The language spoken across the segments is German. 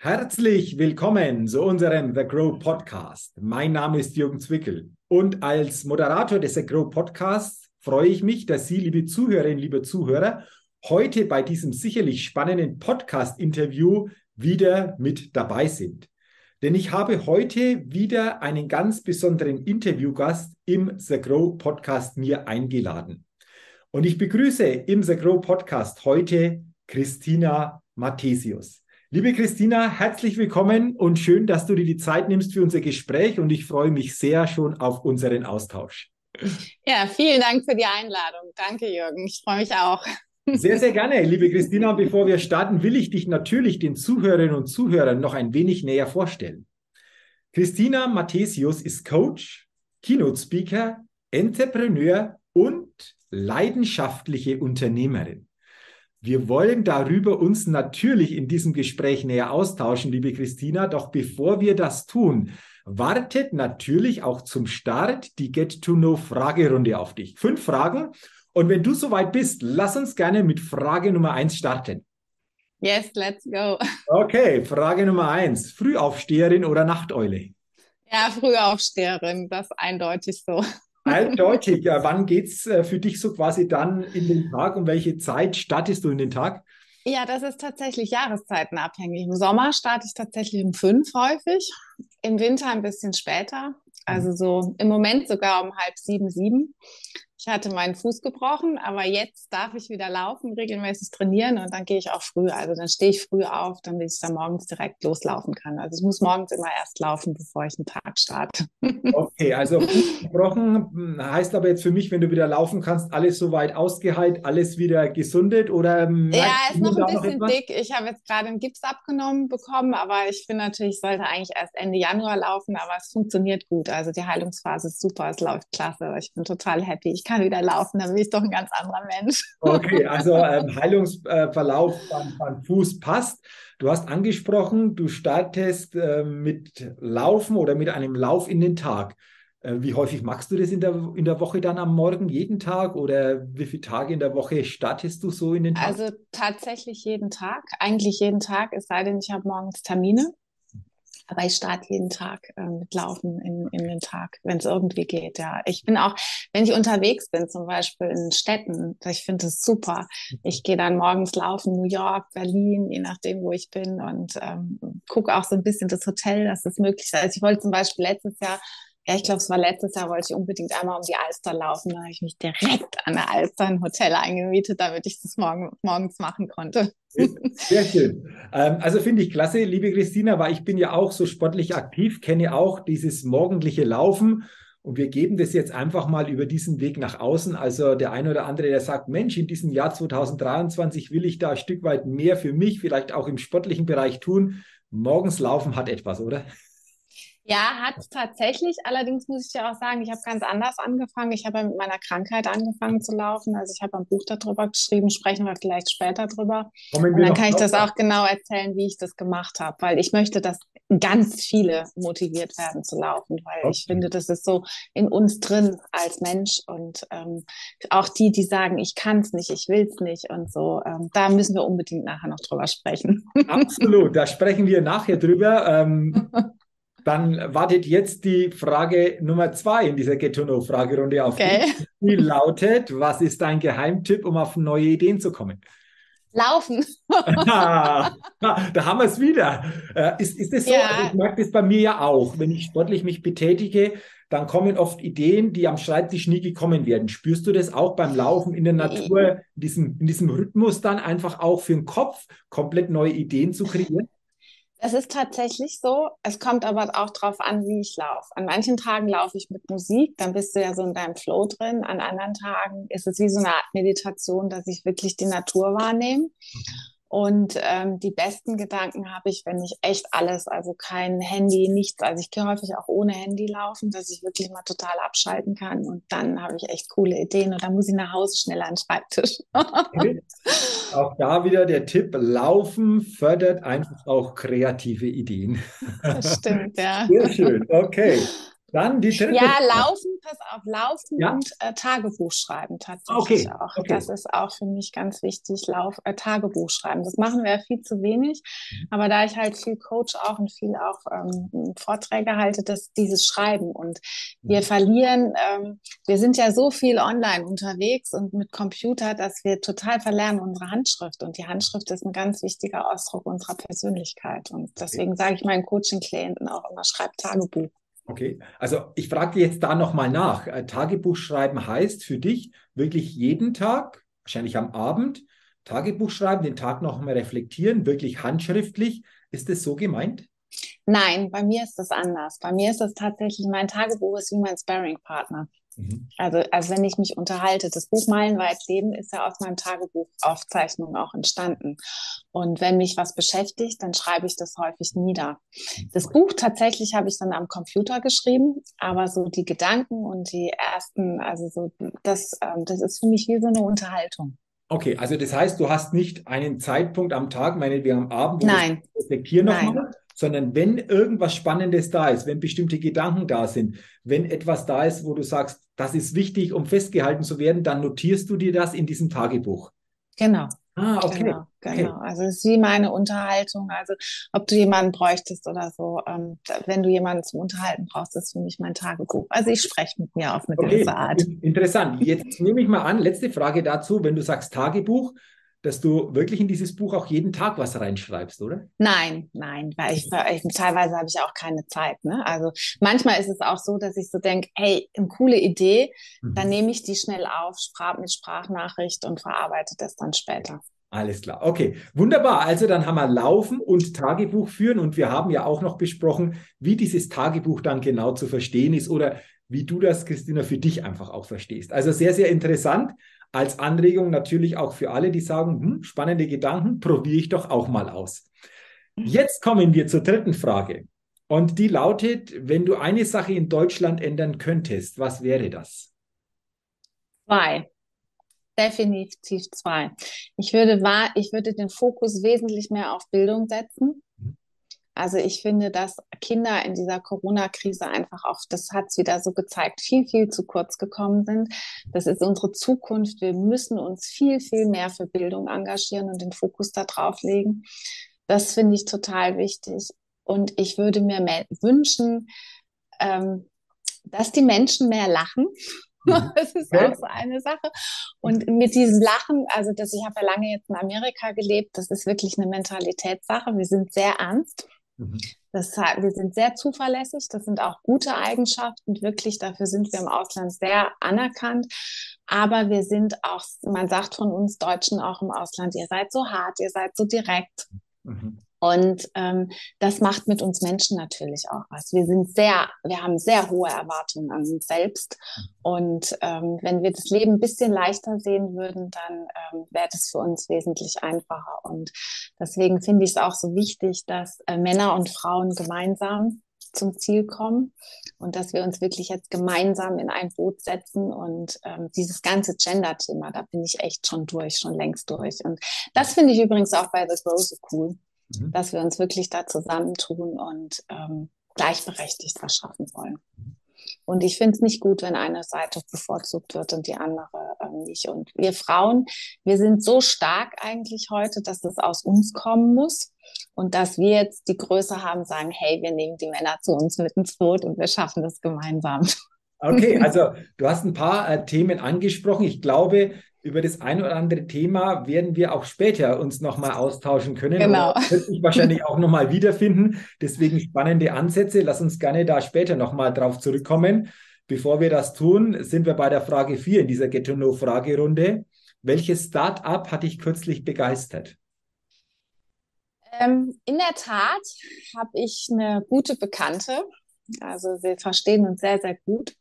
Herzlich willkommen zu unserem The Grow Podcast. Mein Name ist Jürgen Zwickel und als Moderator des The Grow Podcasts freue ich mich, dass Sie, liebe Zuhörerinnen, liebe Zuhörer, heute bei diesem sicherlich spannenden Podcast-Interview wieder mit dabei sind. Denn ich habe heute wieder einen ganz besonderen Interviewgast im The Grow Podcast mir eingeladen. Und ich begrüße im The Grow Podcast heute Christina Mathesius. Liebe Christina, herzlich willkommen und schön, dass du dir die Zeit nimmst für unser Gespräch und ich freue mich sehr schon auf unseren Austausch. Ja, vielen Dank für die Einladung. Danke, Jürgen. Ich freue mich auch. Sehr, sehr gerne, liebe Christina. Bevor wir starten, will ich dich natürlich den Zuhörerinnen und Zuhörern noch ein wenig näher vorstellen. Christina Mathesius ist Coach, Keynote Speaker, Entrepreneur und leidenschaftliche Unternehmerin. Wir wollen darüber uns natürlich in diesem Gespräch näher austauschen, liebe Christina. Doch bevor wir das tun, wartet natürlich auch zum Start die Get-to-Know-Fragerunde auf dich. Fünf Fragen. Und wenn du soweit bist, lass uns gerne mit Frage Nummer eins starten. Yes, let's go. Okay, Frage Nummer eins. Frühaufsteherin oder Nachteule? Ja, Frühaufsteherin, das eindeutig so. Eindeutig. Ja, wann geht es äh, für dich so quasi dann in den Tag? Um welche Zeit startest du in den Tag? Ja, das ist tatsächlich jahreszeitenabhängig. Im Sommer starte ich tatsächlich um fünf häufig, im Winter ein bisschen später. Also so im Moment sogar um halb sieben, sieben. Ich hatte meinen Fuß gebrochen, aber jetzt darf ich wieder laufen, regelmäßig trainieren und dann gehe ich auch früh. Also dann stehe ich früh auf, damit ich dann morgens direkt loslaufen kann. Also ich muss morgens immer erst laufen, bevor ich einen Tag starte. Okay, also Fuß gebrochen hm, heißt aber jetzt für mich, wenn du wieder laufen kannst, alles soweit ausgeheilt, alles wieder gesundet oder? Ja, ist noch ein bisschen noch dick. Ich habe jetzt gerade einen Gips abgenommen bekommen, aber ich finde natürlich, ich sollte eigentlich erst Ende Januar laufen, aber es funktioniert gut. Also die Heilungsphase ist super, es läuft klasse. Ich bin total happy. Ich kann wieder laufen, dann bin ich doch ein ganz anderer Mensch. Okay, also ähm, Heilungsverlauf beim, beim, Fuß passt. Du hast angesprochen, du startest äh, mit Laufen oder mit einem Lauf in den Tag. Äh, wie häufig machst du das in der, in der Woche dann am Morgen, jeden Tag? Oder wie viele Tage in der Woche startest du so in den Tag? Also tatsächlich jeden Tag, eigentlich jeden Tag, es sei denn, ich habe morgens Termine. Aber ich starte jeden Tag äh, mit Laufen in, in den Tag, wenn es irgendwie geht. Ja, ich bin auch, wenn ich unterwegs bin, zum Beispiel in Städten, ich finde es super. Ich gehe dann morgens laufen, New York, Berlin, je nachdem, wo ich bin und ähm, gucke auch so ein bisschen das Hotel, dass das möglich ist. Also ich wollte zum Beispiel letztes Jahr ja, ich glaube, es war letztes Jahr, wollte ich unbedingt einmal um die Alster laufen. Da habe ich mich direkt an der Alster ein Hotel eingemietet, damit ich das morgen, morgens machen konnte. Sehr schön. Ähm, also finde ich klasse, liebe Christina, weil ich bin ja auch so sportlich aktiv, kenne auch dieses morgendliche Laufen. Und wir geben das jetzt einfach mal über diesen Weg nach außen. Also der eine oder andere, der sagt, Mensch, in diesem Jahr 2023 will ich da ein Stück weit mehr für mich, vielleicht auch im sportlichen Bereich tun. Morgens laufen hat etwas, oder? Ja, hat tatsächlich. Allerdings muss ich dir auch sagen, ich habe ganz anders angefangen. Ich habe mit meiner Krankheit angefangen zu laufen. Also ich habe ein Buch darüber geschrieben, sprechen wir vielleicht später drüber. Und dann kann ich das auch genau erzählen, wie ich das gemacht habe, weil ich möchte, dass ganz viele motiviert werden zu laufen, weil okay. ich finde, das ist so in uns drin als Mensch und ähm, auch die, die sagen, ich kann es nicht, ich will es nicht und so, ähm, da müssen wir unbedingt nachher noch drüber sprechen. Absolut, da sprechen wir nachher drüber. Ähm, Dann wartet jetzt die Frage Nummer zwei in dieser Get-to-Know-Fragerunde auf okay. dich. Die lautet, was ist dein Geheimtipp, um auf neue Ideen zu kommen? Laufen. da haben wir es wieder. Äh, ist, ist das so? Ja. Also ich mag das bei mir ja auch. Wenn ich sportlich mich betätige, dann kommen oft Ideen, die am Schreibtisch nie gekommen werden. Spürst du das auch beim Laufen in der Natur, in diesem, in diesem Rhythmus dann einfach auch für den Kopf komplett neue Ideen zu kreieren? Es ist tatsächlich so. Es kommt aber auch darauf an, wie ich laufe. An manchen Tagen laufe ich mit Musik, dann bist du ja so in deinem Flow drin. An anderen Tagen ist es wie so eine Art Meditation, dass ich wirklich die Natur wahrnehme. Und ähm, die besten Gedanken habe ich, wenn ich echt alles, also kein Handy, nichts. Also ich gehe häufig auch ohne Handy laufen, dass ich wirklich mal total abschalten kann. Und dann habe ich echt coole Ideen und dann muss ich nach Hause schnell an den Schreibtisch. Okay. Auch da wieder der Tipp, Laufen fördert einfach auch kreative Ideen. Das stimmt, ja. Sehr schön, okay. Dann die dritte. Ja, laufen, pass auf, laufen ja? und äh, Tagebuch schreiben tatsächlich okay. auch. Okay. Das ist auch für mich ganz wichtig, Lauf, äh, Tagebuch schreiben. Das machen wir ja viel zu wenig. Mhm. Aber da ich halt viel Coach auch und viel auch ähm, Vorträge halte, dass dieses Schreiben und wir mhm. verlieren, ähm, wir sind ja so viel online unterwegs und mit Computer, dass wir total verlernen unsere Handschrift. Und die Handschrift ist ein ganz wichtiger Ausdruck unserer Persönlichkeit. Und deswegen sage ich meinen Coaching-Klienten auch immer, schreib Tagebuch. Okay, also ich frage jetzt da nochmal nach. Äh, Tagebuch schreiben heißt für dich wirklich jeden Tag, wahrscheinlich am Abend, Tagebuch schreiben, den Tag nochmal reflektieren, wirklich handschriftlich. Ist das so gemeint? Nein, bei mir ist das anders. Bei mir ist das tatsächlich, mein Tagebuch ist wie mein Sparring-Partner. Mhm. Also, also wenn ich mich unterhalte, das Buch Meilenweit Leben ist ja aus meinem Tagebuch Aufzeichnung auch entstanden. Und wenn mich was beschäftigt, dann schreibe ich das häufig nieder. Das Buch tatsächlich habe ich dann am Computer geschrieben, aber so die Gedanken und die ersten, also so, das, ähm, das ist für mich wie so eine Unterhaltung. Okay, also das heißt, du hast nicht einen Zeitpunkt am Tag, meinetwegen am Abend, wo Nein. du reflektieren nochmal, sondern wenn irgendwas Spannendes da ist, wenn bestimmte Gedanken da sind, wenn etwas da ist, wo du sagst, das ist wichtig, um festgehalten zu werden, dann notierst du dir das in diesem Tagebuch. Genau. Ah, okay. Genau, genau. Okay. Also es ist wie meine Unterhaltung. Also ob du jemanden bräuchtest oder so, ähm, wenn du jemanden zum Unterhalten brauchst, ist für mich mein Tagebuch. Also ich spreche mit mir auf eine okay. gewisse Art. Interessant. Jetzt nehme ich mal an, letzte Frage dazu, wenn du sagst Tagebuch, dass du wirklich in dieses Buch auch jeden Tag was reinschreibst, oder? Nein, nein, weil ich, ich teilweise habe ich auch keine Zeit. Ne? Also manchmal ist es auch so, dass ich so denke, hey, eine coole Idee, mhm. dann nehme ich die schnell auf, sprach mit Sprachnachricht und verarbeite das dann später. Alles klar. Okay, wunderbar. Also dann haben wir Laufen und Tagebuch führen und wir haben ja auch noch besprochen, wie dieses Tagebuch dann genau zu verstehen ist oder wie du das, Christina, für dich einfach auch verstehst. Also sehr, sehr interessant als Anregung natürlich auch für alle, die sagen, hm, spannende Gedanken, probiere ich doch auch mal aus. Jetzt kommen wir zur dritten Frage. Und die lautet, wenn du eine Sache in Deutschland ändern könntest, was wäre das? Zwei. Definitiv zwei. Ich würde, ich würde den Fokus wesentlich mehr auf Bildung setzen. Also ich finde, dass Kinder in dieser Corona-Krise einfach auch, das hat es wieder so gezeigt, viel, viel zu kurz gekommen sind. Das ist unsere Zukunft. Wir müssen uns viel, viel mehr für Bildung engagieren und den Fokus da drauf legen. Das finde ich total wichtig. Und ich würde mir wünschen, ähm, dass die Menschen mehr lachen. Mhm. Das ist auch so eine Sache. Und mit diesem Lachen, also dass ich habe ja lange jetzt in Amerika gelebt, das ist wirklich eine Mentalitätssache. Wir sind sehr ernst. Mhm. Das, wir sind sehr zuverlässig, das sind auch gute Eigenschaften, wirklich, dafür sind wir im Ausland sehr anerkannt. Aber wir sind auch, man sagt von uns Deutschen auch im Ausland, ihr seid so hart, ihr seid so direkt. Mhm. Und ähm, das macht mit uns Menschen natürlich auch was. Wir sind sehr, wir haben sehr hohe Erwartungen an uns selbst. Und ähm, wenn wir das Leben ein bisschen leichter sehen würden, dann ähm, wäre das für uns wesentlich einfacher. Und deswegen finde ich es auch so wichtig, dass äh, Männer und Frauen gemeinsam zum Ziel kommen und dass wir uns wirklich jetzt gemeinsam in ein Boot setzen und ähm, dieses ganze Gender-Thema, da bin ich echt schon durch, schon längst durch. Und das finde ich übrigens auch bei The Grow so cool mhm. dass wir uns wirklich da zusammentun und ähm, gleichberechtigt was schaffen wollen. Und ich finde es nicht gut, wenn eine Seite bevorzugt wird und die andere ähm, nicht. Und wir Frauen, wir sind so stark eigentlich heute, dass es aus uns kommen muss. Und dass wir jetzt die Größe haben, sagen, hey, wir nehmen die Männer zu uns mit ins Boot und wir schaffen das gemeinsam. Okay, also du hast ein paar äh, Themen angesprochen. Ich glaube, über das ein oder andere Thema werden wir auch später uns nochmal austauschen können. Genau. Wird sich wahrscheinlich auch nochmal wiederfinden. Deswegen spannende Ansätze. Lass uns gerne da später nochmal drauf zurückkommen. Bevor wir das tun, sind wir bei der Frage 4 in dieser Get-to-Know-Fragerunde. Welches Start-up hat dich kürzlich begeistert? Ähm, in der Tat habe ich eine gute Bekannte. Also wir verstehen uns sehr, sehr gut.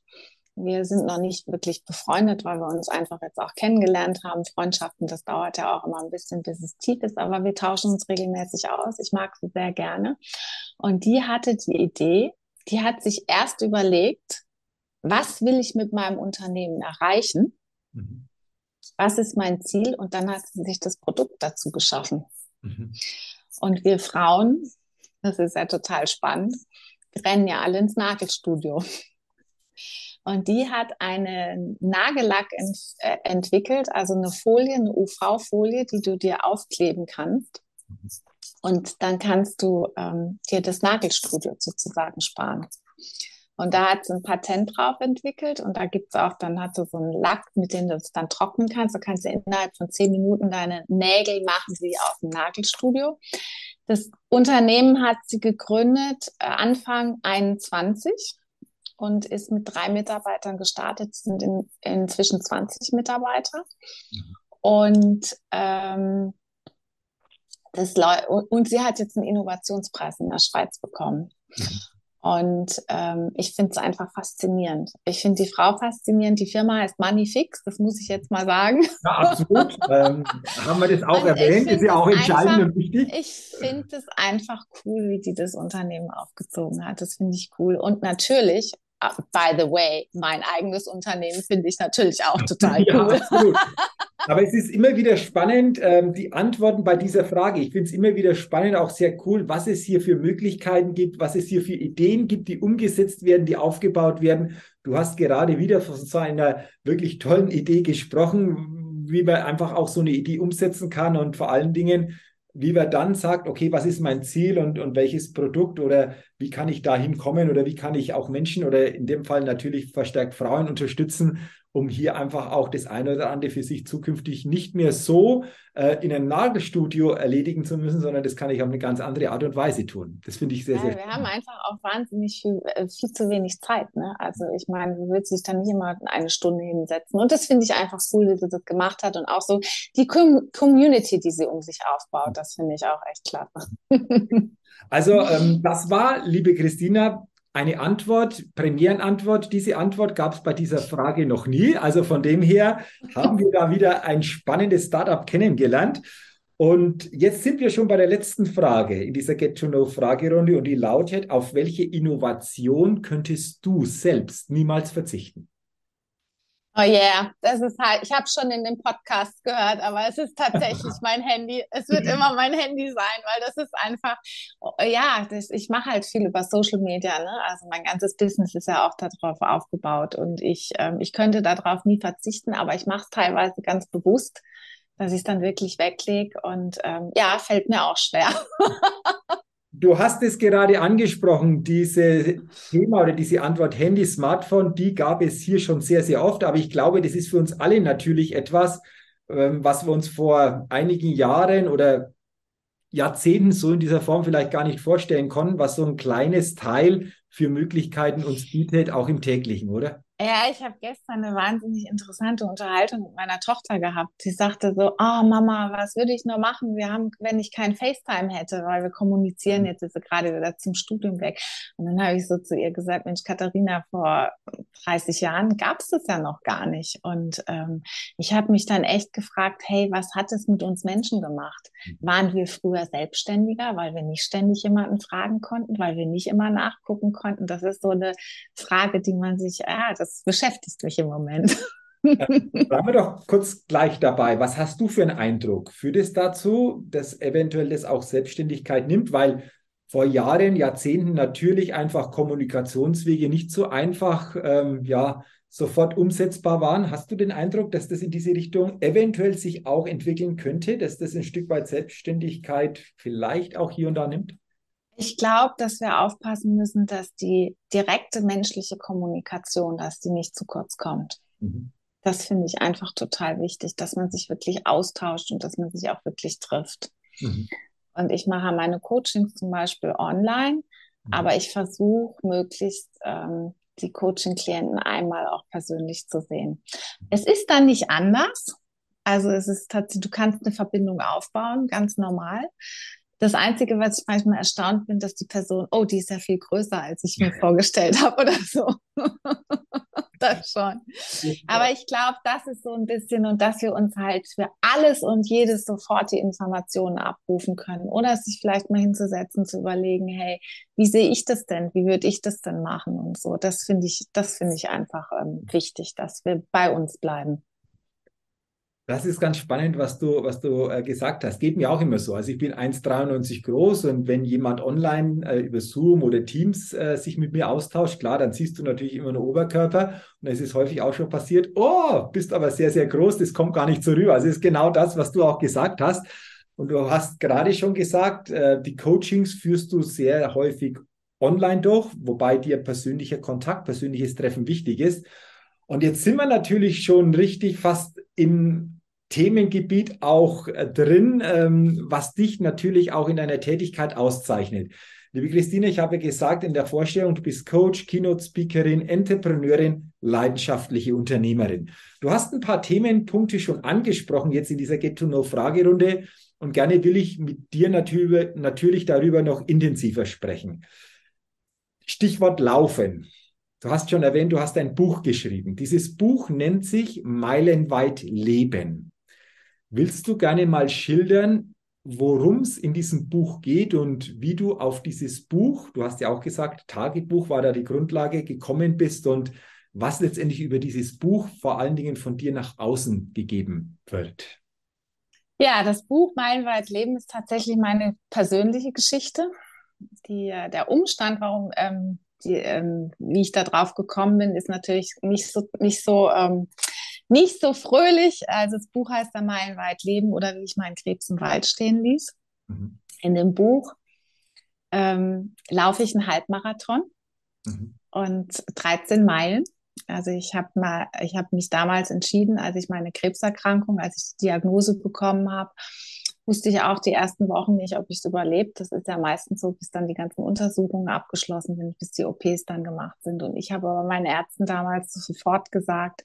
Wir sind noch nicht wirklich befreundet, weil wir uns einfach jetzt auch kennengelernt haben. Freundschaften, das dauert ja auch immer ein bisschen, bis es tief ist, aber wir tauschen uns regelmäßig aus. Ich mag sie sehr gerne. Und die hatte die Idee, die hat sich erst überlegt, was will ich mit meinem Unternehmen erreichen? Mhm. Was ist mein Ziel? Und dann hat sie sich das Produkt dazu geschaffen. Mhm. Und wir Frauen, das ist ja total spannend, rennen ja alle ins Nagelstudio. Und die hat einen Nagellack ent äh, entwickelt, also eine Folie, eine UV-Folie, die du dir aufkleben kannst. Und dann kannst du ähm, dir das Nagelstudio sozusagen sparen. Und da hat sie ein Patent drauf entwickelt und da gibt es auch, dann hat sie so einen Lack, mit dem du es dann trocknen kannst. Da kannst du innerhalb von zehn Minuten deine Nägel machen, wie auf dem Nagelstudio. Das Unternehmen hat sie gegründet äh, Anfang 21 und ist mit drei Mitarbeitern gestartet, sind in, inzwischen 20 Mitarbeiter. Mhm. Und ähm, das und sie hat jetzt einen Innovationspreis in der Schweiz bekommen. Mhm. Und ähm, ich finde es einfach faszinierend. Ich finde die Frau faszinierend. Die Firma heißt Moneyfix, das muss ich jetzt mal sagen. Ja, absolut. ähm, haben wir das auch und erwähnt? Ist ja auch entscheidend einfach, und wichtig. Ich finde es einfach cool, wie die das Unternehmen aufgezogen hat. Das finde ich cool. Und natürlich, by the way, mein eigenes Unternehmen finde ich natürlich auch total cool. Ja, Aber es ist immer wieder spannend, ähm, die Antworten bei dieser Frage. Ich finde es immer wieder spannend, auch sehr cool, was es hier für Möglichkeiten gibt, was es hier für Ideen gibt, die umgesetzt werden, die aufgebaut werden. Du hast gerade wieder von so einer wirklich tollen Idee gesprochen, wie man einfach auch so eine Idee umsetzen kann und vor allen Dingen, wie man dann sagt, okay, was ist mein Ziel und, und welches Produkt oder wie kann ich da hinkommen oder wie kann ich auch Menschen oder in dem Fall natürlich verstärkt Frauen unterstützen, um hier einfach auch das eine oder andere für sich zukünftig nicht mehr so äh, in einem Nagelstudio erledigen zu müssen, sondern das kann ich auf eine ganz andere Art und Weise tun. Das finde ich sehr, ja, sehr Wir spannend. haben einfach auch wahnsinnig viel, äh, viel zu wenig Zeit. Ne? Also ich meine, du willst dich dann nicht immer eine Stunde hinsetzen. Und das finde ich einfach cool, wie sie das gemacht hat. Und auch so die Com Community, die sie um sich aufbaut, das finde ich auch echt klasse. Also ähm, das war, liebe Christina, eine Antwort, Premierenantwort. Diese Antwort gab es bei dieser Frage noch nie. Also von dem her haben wir da wieder ein spannendes Startup kennengelernt. Und jetzt sind wir schon bei der letzten Frage in dieser Get-to-Know-Fragerunde und die lautet, auf welche Innovation könntest du selbst niemals verzichten? Oh yeah, das ist halt, ich habe schon in dem Podcast gehört, aber es ist tatsächlich mein Handy. Es wird immer mein Handy sein, weil das ist einfach, oh, ja, das, ich mache halt viel über Social Media, ne? Also mein ganzes Business ist ja auch darauf aufgebaut und ich, ähm, ich könnte darauf nie verzichten, aber ich mache es teilweise ganz bewusst, dass ich es dann wirklich weglege und ähm, ja, fällt mir auch schwer. Du hast es gerade angesprochen, diese Thema oder diese Antwort Handy, Smartphone, die gab es hier schon sehr, sehr oft. Aber ich glaube, das ist für uns alle natürlich etwas, ähm, was wir uns vor einigen Jahren oder Jahrzehnten so in dieser Form vielleicht gar nicht vorstellen konnten, was so ein kleines Teil für Möglichkeiten uns bietet, auch im täglichen, oder? Ja, ich habe gestern eine wahnsinnig interessante Unterhaltung mit meiner Tochter gehabt. Sie sagte so, oh Mama, was würde ich nur machen, wir haben, wenn ich kein FaceTime hätte, weil wir kommunizieren, jetzt ist sie gerade wieder zum Studium weg. Und dann habe ich so zu ihr gesagt, Mensch, Katharina, vor 30 Jahren gab es das ja noch gar nicht. Und ähm, ich habe mich dann echt gefragt, hey, was hat es mit uns Menschen gemacht? Mhm. Waren wir früher selbstständiger, weil wir nicht ständig jemanden fragen konnten, weil wir nicht immer nachgucken konnten? Das ist so eine Frage, die man sich, ja, das das beschäftigt mich im Moment. Bleiben wir doch kurz gleich dabei. Was hast du für einen Eindruck? Führt es dazu, dass eventuell das auch Selbstständigkeit nimmt? Weil vor Jahren, Jahrzehnten natürlich einfach Kommunikationswege nicht so einfach ähm, ja, sofort umsetzbar waren. Hast du den Eindruck, dass das in diese Richtung eventuell sich auch entwickeln könnte, dass das ein Stück weit Selbstständigkeit vielleicht auch hier und da nimmt? Ich glaube, dass wir aufpassen müssen, dass die direkte menschliche Kommunikation, dass die nicht zu kurz kommt. Mhm. Das finde ich einfach total wichtig, dass man sich wirklich austauscht und dass man sich auch wirklich trifft. Mhm. Und ich mache meine Coachings zum Beispiel online, mhm. aber ich versuche möglichst ähm, die Coaching-Klienten einmal auch persönlich zu sehen. Es ist dann nicht anders. Also es ist tatsächlich, du kannst eine Verbindung aufbauen, ganz normal. Das Einzige, was ich manchmal erstaunt bin, dass die Person, oh, die ist ja viel größer, als ich mir vorgestellt habe oder so. das schon. Aber ich glaube, das ist so ein bisschen und dass wir uns halt für alles und jedes sofort die Informationen abrufen können oder sich vielleicht mal hinzusetzen, zu überlegen, hey, wie sehe ich das denn? Wie würde ich das denn machen und so. Das finde ich, das finde ich einfach ähm, wichtig, dass wir bei uns bleiben. Das ist ganz spannend, was du, was du äh, gesagt hast. Geht mir auch immer so. Also ich bin 1,93 groß und wenn jemand online äh, über Zoom oder Teams äh, sich mit mir austauscht, klar, dann siehst du natürlich immer nur Oberkörper. Und es ist häufig auch schon passiert, oh, bist aber sehr, sehr groß, das kommt gar nicht so rüber. Also es ist genau das, was du auch gesagt hast. Und du hast gerade schon gesagt, äh, die Coachings führst du sehr häufig online durch, wobei dir persönlicher Kontakt, persönliches Treffen wichtig ist. Und jetzt sind wir natürlich schon richtig fast im Themengebiet auch äh, drin, ähm, was dich natürlich auch in deiner Tätigkeit auszeichnet. Liebe Christine, ich habe gesagt in der Vorstellung, du bist Coach, Keynote-Speakerin, Entrepreneurin, leidenschaftliche Unternehmerin. Du hast ein paar Themenpunkte schon angesprochen jetzt in dieser Get-to-Know-Fragerunde und gerne will ich mit dir natürlich, natürlich darüber noch intensiver sprechen. Stichwort Laufen. Du hast schon erwähnt, du hast ein Buch geschrieben. Dieses Buch nennt sich Meilenweit Leben. Willst du gerne mal schildern, worum es in diesem Buch geht und wie du auf dieses Buch, du hast ja auch gesagt, Tagebuch war da die Grundlage, gekommen bist und was letztendlich über dieses Buch vor allen Dingen von dir nach außen gegeben wird? Ja, das Buch Meilenweit Leben ist tatsächlich meine persönliche Geschichte. Die, äh, der Umstand, warum, ähm, die, ähm, wie ich da drauf gekommen bin, ist natürlich nicht so, nicht so ähm, nicht so fröhlich. Also das Buch heißt da Meilenweit Leben oder wie ich meinen Krebs im Wald stehen ließ. Mhm. In dem Buch ähm, laufe ich einen Halbmarathon mhm. und 13 Meilen. Also ich habe mal, ich habe mich damals entschieden, als ich meine Krebserkrankung, als ich die Diagnose bekommen habe, wusste ich auch die ersten Wochen nicht, ob ich es überlebt. Das ist ja meistens so, bis dann die ganzen Untersuchungen abgeschlossen sind, bis die OPs dann gemacht sind. Und ich habe aber meinen Ärzten damals sofort gesagt,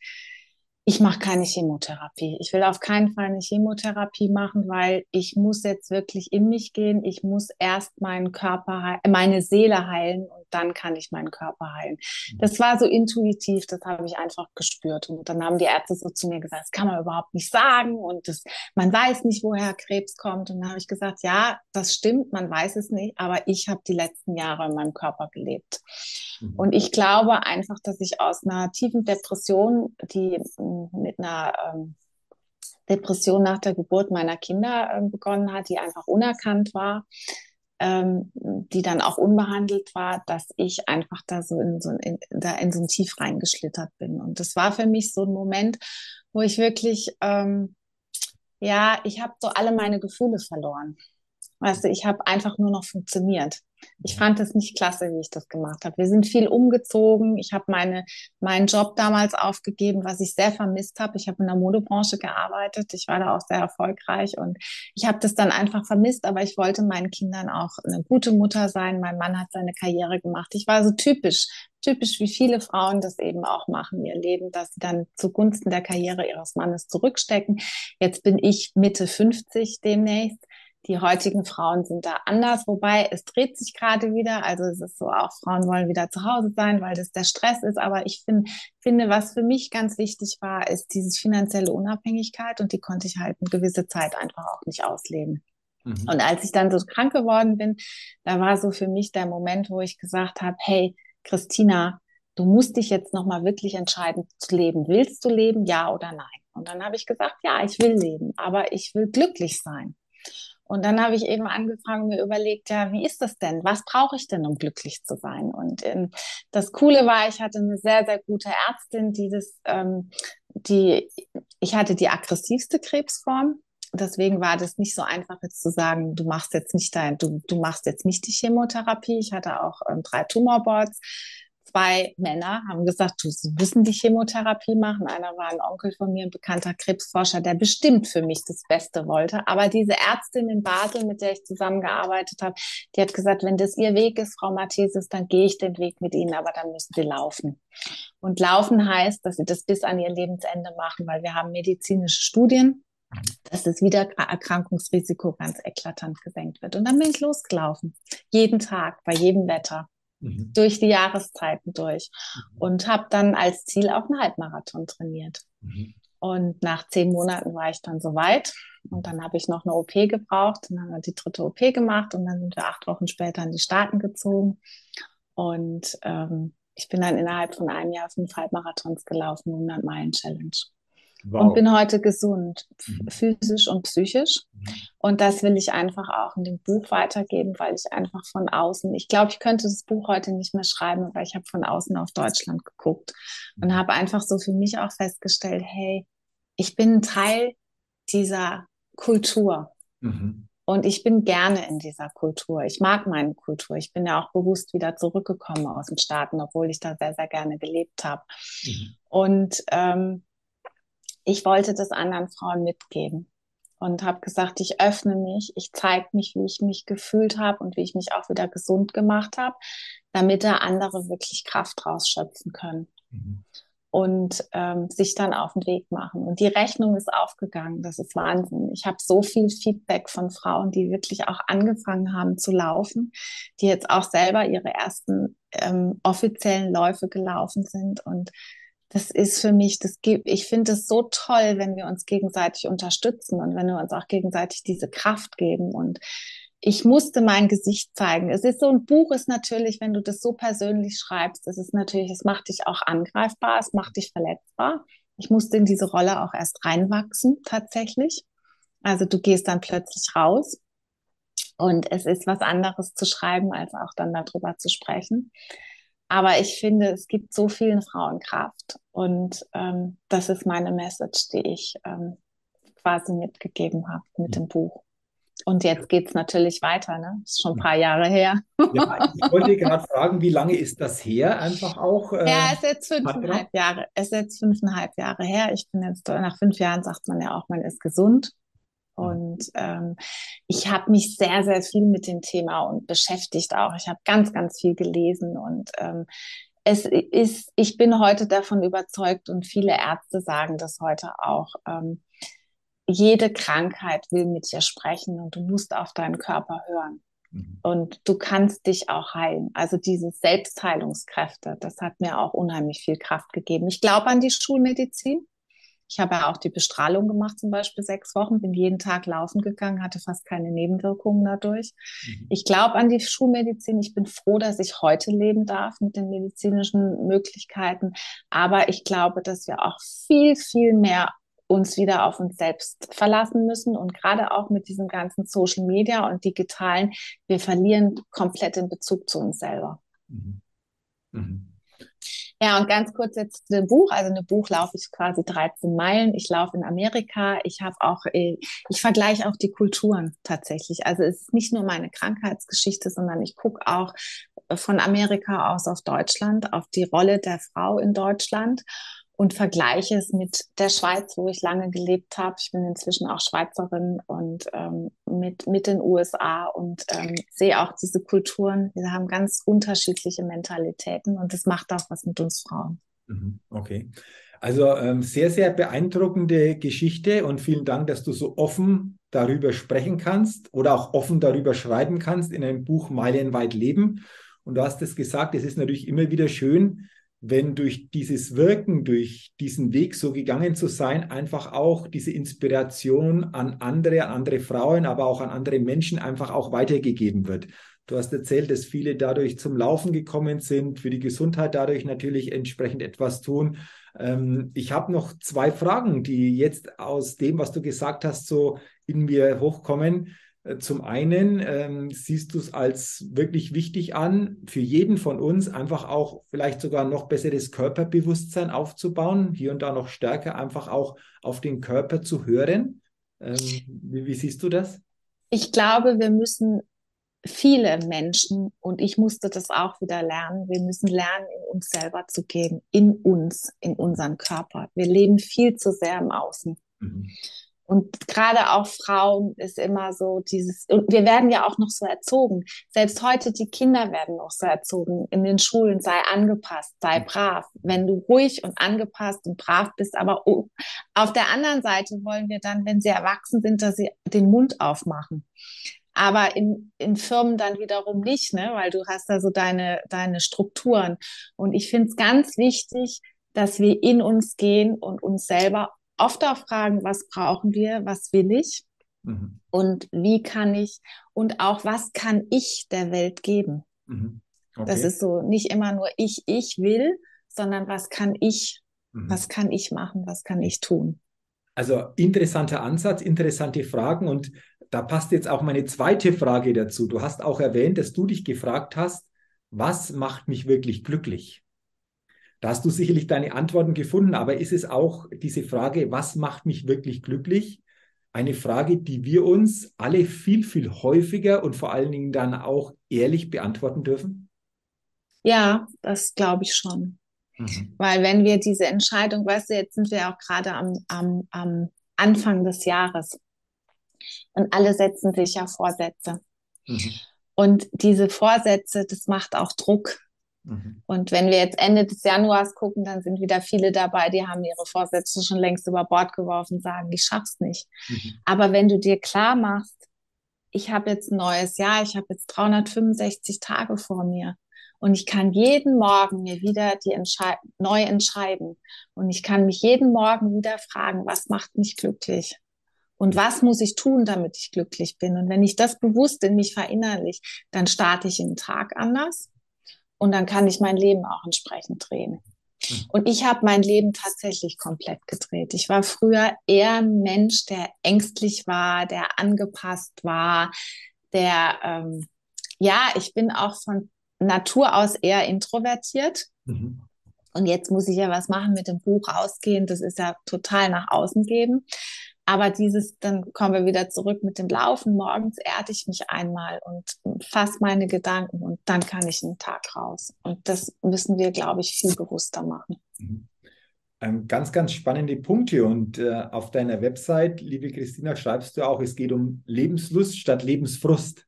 ich mache keine Chemotherapie. Ich will auf keinen Fall eine Chemotherapie machen, weil ich muss jetzt wirklich in mich gehen. Ich muss erst meinen Körper, meine Seele heilen und dann kann ich meinen Körper heilen. Mhm. Das war so intuitiv, das habe ich einfach gespürt. Und dann haben die Ärzte so zu mir gesagt, das kann man überhaupt nicht sagen und das, man weiß nicht, woher Krebs kommt. Und dann habe ich gesagt, ja, das stimmt, man weiß es nicht, aber ich habe die letzten Jahre in meinem Körper gelebt. Mhm. Und ich glaube einfach, dass ich aus einer tiefen Depression, die mit einer ähm, Depression nach der Geburt meiner Kinder äh, begonnen hat, die einfach unerkannt war, ähm, die dann auch unbehandelt war, dass ich einfach da so in so, in, da in so ein Tief reingeschlittert bin. Und das war für mich so ein Moment, wo ich wirklich, ähm, ja, ich habe so alle meine Gefühle verloren. Weißt du, ich habe einfach nur noch funktioniert. Ich fand es nicht klasse, wie ich das gemacht habe. Wir sind viel umgezogen. Ich habe meine, meinen Job damals aufgegeben, was ich sehr vermisst habe. Ich habe in der Modebranche gearbeitet. Ich war da auch sehr erfolgreich und ich habe das dann einfach vermisst, aber ich wollte meinen Kindern auch eine gute Mutter sein. Mein Mann hat seine Karriere gemacht. Ich war so typisch, typisch wie viele Frauen das eben auch machen, ihr Leben, dass sie dann zugunsten der Karriere ihres Mannes zurückstecken. Jetzt bin ich Mitte 50 demnächst die heutigen Frauen sind da anders, wobei es dreht sich gerade wieder. Also es ist so, auch Frauen wollen wieder zu Hause sein, weil das der Stress ist. Aber ich find, finde, was für mich ganz wichtig war, ist diese finanzielle Unabhängigkeit und die konnte ich halt eine gewisse Zeit einfach auch nicht ausleben. Mhm. Und als ich dann so krank geworden bin, da war so für mich der Moment, wo ich gesagt habe, hey, Christina, du musst dich jetzt nochmal wirklich entscheiden zu leben. Willst du leben, ja oder nein? Und dann habe ich gesagt, ja, ich will leben, aber ich will glücklich sein. Und dann habe ich eben angefangen, mir überlegt, ja, wie ist das denn? Was brauche ich denn, um glücklich zu sein? Und ähm, das Coole war, ich hatte eine sehr, sehr gute Ärztin, die das, ähm, die, ich hatte die aggressivste Krebsform. Deswegen war das nicht so einfach jetzt zu sagen, du machst jetzt nicht dein, du, du machst jetzt nicht die Chemotherapie. Ich hatte auch ähm, drei Tumorboards zwei Männer haben gesagt, du müssen die Chemotherapie machen. Einer war ein Onkel von mir, ein bekannter Krebsforscher, der bestimmt für mich das Beste wollte. Aber diese Ärztin in Basel, mit der ich zusammengearbeitet habe, die hat gesagt, wenn das ihr Weg ist, Frau Mathesis, dann gehe ich den Weg mit Ihnen, aber dann müssen Sie laufen. Und laufen heißt, dass Sie das bis an Ihr Lebensende machen, weil wir haben medizinische Studien, dass das Wiedererkrankungsrisiko ganz eklatant gesenkt wird. Und dann bin ich losgelaufen. Jeden Tag, bei jedem Wetter mhm. durch die Jahreszeiten durch mhm. und habe dann als Ziel auch einen Halbmarathon trainiert. Mhm. Und nach zehn Monaten war ich dann soweit. Und dann habe ich noch eine OP gebraucht. Dann haben wir die dritte OP gemacht und dann sind wir acht Wochen später in die Staaten gezogen. Und ähm, ich bin dann innerhalb von einem Jahr fünf Halbmarathons gelaufen, 100 Meilen Challenge. Wow. und bin heute gesund, mhm. physisch und psychisch. Mhm. Und das will ich einfach auch in dem Buch weitergeben, weil ich einfach von außen, ich glaube, ich könnte das Buch heute nicht mehr schreiben, weil ich habe von außen auf Deutschland geguckt und mhm. habe einfach so für mich auch festgestellt, hey, ich bin ein Teil dieser Kultur. Mhm. Und ich bin gerne in dieser Kultur. Ich mag meine Kultur. Ich bin ja auch bewusst wieder zurückgekommen aus den Staaten, obwohl ich da sehr, sehr gerne gelebt habe. Mhm. Und ähm, ich wollte das anderen Frauen mitgeben und habe gesagt, ich öffne mich, ich zeige mich, wie ich mich gefühlt habe und wie ich mich auch wieder gesund gemacht habe, damit da andere wirklich Kraft rausschöpfen können. Mhm und ähm, sich dann auf den Weg machen. Und die Rechnung ist aufgegangen. Das ist Wahnsinn. Ich habe so viel Feedback von Frauen, die wirklich auch angefangen haben zu laufen, die jetzt auch selber ihre ersten ähm, offiziellen Läufe gelaufen sind. Und das ist für mich, das gibt, ich finde es so toll, wenn wir uns gegenseitig unterstützen und wenn wir uns auch gegenseitig diese Kraft geben. Und ich musste mein Gesicht zeigen. Es ist so ein Buch ist natürlich, wenn du das so persönlich schreibst, es ist natürlich, es macht dich auch angreifbar, es macht dich verletzbar. Ich musste in diese Rolle auch erst reinwachsen, tatsächlich. Also du gehst dann plötzlich raus und es ist was anderes zu schreiben, als auch dann darüber zu sprechen. Aber ich finde, es gibt so vielen Frauen Kraft und ähm, das ist meine Message, die ich ähm, quasi mitgegeben habe mit dem Buch. Und jetzt geht es natürlich weiter, ne? Ist schon ein paar Jahre her. Ja, ich wollte gerade fragen, wie lange ist das her? Einfach auch. Äh, ja, es ist jetzt fünfeinhalb Jahre. Es ist jetzt fünfeinhalb Jahre her. Ich bin jetzt nach fünf Jahren sagt man ja auch, man ist gesund. Und ähm, ich habe mich sehr, sehr viel mit dem Thema und beschäftigt auch. Ich habe ganz, ganz viel gelesen und ähm, es ist, ich bin heute davon überzeugt und viele Ärzte sagen das heute auch. Ähm, jede Krankheit will mit dir sprechen und du musst auf deinen Körper hören. Mhm. Und du kannst dich auch heilen. Also diese Selbstheilungskräfte, das hat mir auch unheimlich viel Kraft gegeben. Ich glaube an die Schulmedizin. Ich habe ja auch die Bestrahlung gemacht, zum Beispiel sechs Wochen, bin jeden Tag laufen gegangen, hatte fast keine Nebenwirkungen dadurch. Mhm. Ich glaube an die Schulmedizin. Ich bin froh, dass ich heute leben darf mit den medizinischen Möglichkeiten. Aber ich glaube, dass wir auch viel, viel mehr uns wieder auf uns selbst verlassen müssen und gerade auch mit diesem ganzen Social Media und digitalen, wir verlieren komplett den Bezug zu uns selber. Mhm. Mhm. Ja, und ganz kurz jetzt dem Buch. Also in dem Buch laufe ich quasi 13 Meilen. Ich laufe in Amerika. Ich habe auch, äh, ich vergleiche auch die Kulturen tatsächlich. Also es ist nicht nur meine Krankheitsgeschichte, sondern ich gucke auch von Amerika aus auf Deutschland, auf die Rolle der Frau in Deutschland und vergleiche es mit der Schweiz, wo ich lange gelebt habe. Ich bin inzwischen auch Schweizerin und ähm, mit, mit den USA und ähm, sehe auch diese Kulturen. Wir haben ganz unterschiedliche Mentalitäten und das macht auch was mit uns Frauen. Mhm, okay. Also ähm, sehr, sehr beeindruckende Geschichte und vielen Dank, dass du so offen darüber sprechen kannst oder auch offen darüber schreiben kannst in einem Buch Meilenweit Leben. Und du hast es gesagt, es ist natürlich immer wieder schön, wenn durch dieses Wirken, durch diesen Weg so gegangen zu sein, einfach auch diese Inspiration an andere, an andere Frauen, aber auch an andere Menschen einfach auch weitergegeben wird. Du hast erzählt, dass viele dadurch zum Laufen gekommen sind, für die Gesundheit dadurch natürlich entsprechend etwas tun. Ähm, ich habe noch zwei Fragen, die jetzt aus dem, was du gesagt hast, so in mir hochkommen. Äh, zum einen ähm, siehst du es als wirklich wichtig an, für jeden von uns einfach auch vielleicht sogar noch besseres Körperbewusstsein aufzubauen, hier und da noch stärker einfach auch auf den Körper zu hören. Ähm, wie, wie siehst du das? Ich glaube, wir müssen viele Menschen, und ich musste das auch wieder lernen, wir müssen lernen, in uns selber zu gehen, in uns, in unseren Körper. Wir leben viel zu sehr im Außen. Mhm. Und gerade auch Frauen ist immer so dieses, und wir werden ja auch noch so erzogen. Selbst heute, die Kinder werden noch so erzogen. In den Schulen sei angepasst, sei brav. Wenn du ruhig und angepasst und brav bist, aber auf der anderen Seite wollen wir dann, wenn sie erwachsen sind, dass sie den Mund aufmachen. Aber in, in Firmen dann wiederum nicht, ne? weil du hast da so deine, deine Strukturen. Und ich finde es ganz wichtig, dass wir in uns gehen und uns selber oft auch fragen, was brauchen wir, was will ich mhm. und wie kann ich und auch was kann ich der Welt geben. Mhm. Okay. Das ist so nicht immer nur ich, ich will, sondern was kann ich, mhm. was kann ich machen, was kann ich tun. Also interessanter Ansatz, interessante Fragen und da passt jetzt auch meine zweite Frage dazu. Du hast auch erwähnt, dass du dich gefragt hast, was macht mich wirklich glücklich? Da hast du sicherlich deine Antworten gefunden, aber ist es auch diese Frage, was macht mich wirklich glücklich? Eine Frage, die wir uns alle viel, viel häufiger und vor allen Dingen dann auch ehrlich beantworten dürfen? Ja, das glaube ich schon. Mhm. Weil wenn wir diese Entscheidung, weißt du, jetzt sind wir auch gerade am, am, am Anfang des Jahres und alle setzen sich ja Vorsätze. Mhm. Und diese Vorsätze, das macht auch Druck. Mhm. Und wenn wir jetzt Ende des Januars gucken, dann sind wieder viele dabei, die haben ihre Vorsätze schon längst über Bord geworfen, sagen, ich schaff's nicht. Mhm. Aber wenn du dir klar machst, ich habe jetzt ein neues Jahr, ich habe jetzt 365 Tage vor mir und ich kann jeden Morgen mir wieder die Entschei neu entscheiden und ich kann mich jeden Morgen wieder fragen, was macht mich glücklich? Und was muss ich tun, damit ich glücklich bin? Und wenn ich das bewusst in mich verinnerlich, dann starte ich den Tag anders und dann kann ich mein Leben auch entsprechend drehen. Hm. Und ich habe mein Leben tatsächlich komplett gedreht. Ich war früher eher ein Mensch, der ängstlich war, der angepasst war, der, ähm, ja, ich bin auch von Natur aus eher introvertiert. Mhm. Und jetzt muss ich ja was machen mit dem Buch rausgehen. Das ist ja total nach außen geben. Aber dieses, dann kommen wir wieder zurück mit dem Laufen. Morgens erde ich mich einmal und fasse meine Gedanken und dann kann ich einen Tag raus. Und das müssen wir, glaube ich, viel bewusster machen. Mhm. Ähm, ganz, ganz spannende Punkte. Und äh, auf deiner Website, liebe Christina, schreibst du auch, es geht um Lebenslust statt Lebensfrust.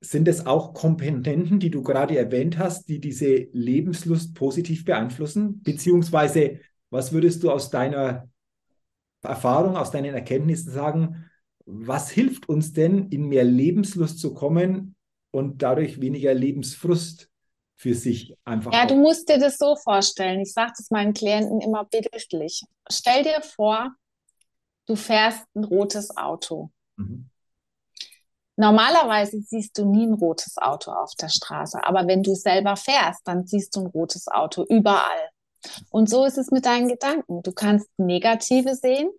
Sind es auch Komponenten, die du gerade erwähnt hast, die diese Lebenslust positiv beeinflussen? Beziehungsweise, was würdest du aus deiner Erfahrung, aus deinen Erkenntnissen sagen, was hilft uns denn, in mehr Lebenslust zu kommen und dadurch weniger Lebensfrust für sich einfach? Ja, du musst dir das so vorstellen. Ich sage das meinen Klienten immer bildlich. Stell dir vor, du fährst ein rotes Auto. Mhm. Normalerweise siehst du nie ein rotes Auto auf der Straße, aber wenn du selber fährst, dann siehst du ein rotes Auto überall. Und so ist es mit deinen Gedanken. Du kannst negative sehen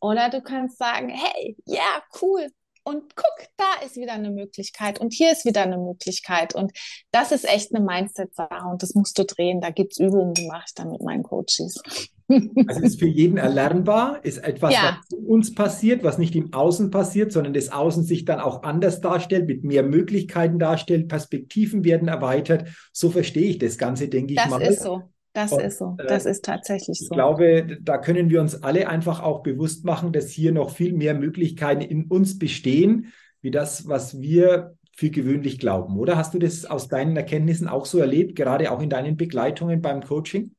oder du kannst sagen, hey, ja, cool. Und guck, da ist wieder eine Möglichkeit und hier ist wieder eine Möglichkeit. Und das ist echt eine Mindset-Sache und das musst du drehen. Da gibt es Übungen, die mache ich dann mit meinen Coaches. Also ist für jeden erlernbar, ist etwas, ja. was uns passiert, was nicht im Außen passiert, sondern das Außen sich dann auch anders darstellt, mit mehr Möglichkeiten darstellt, Perspektiven werden erweitert. So verstehe ich das Ganze, denke ich das mal. Das ist so. Das und, ist so. Äh, das ist tatsächlich so. Ich glaube, da können wir uns alle einfach auch bewusst machen, dass hier noch viel mehr Möglichkeiten in uns bestehen, wie das, was wir für gewöhnlich glauben. Oder hast du das aus deinen Erkenntnissen auch so erlebt, gerade auch in deinen Begleitungen beim Coaching?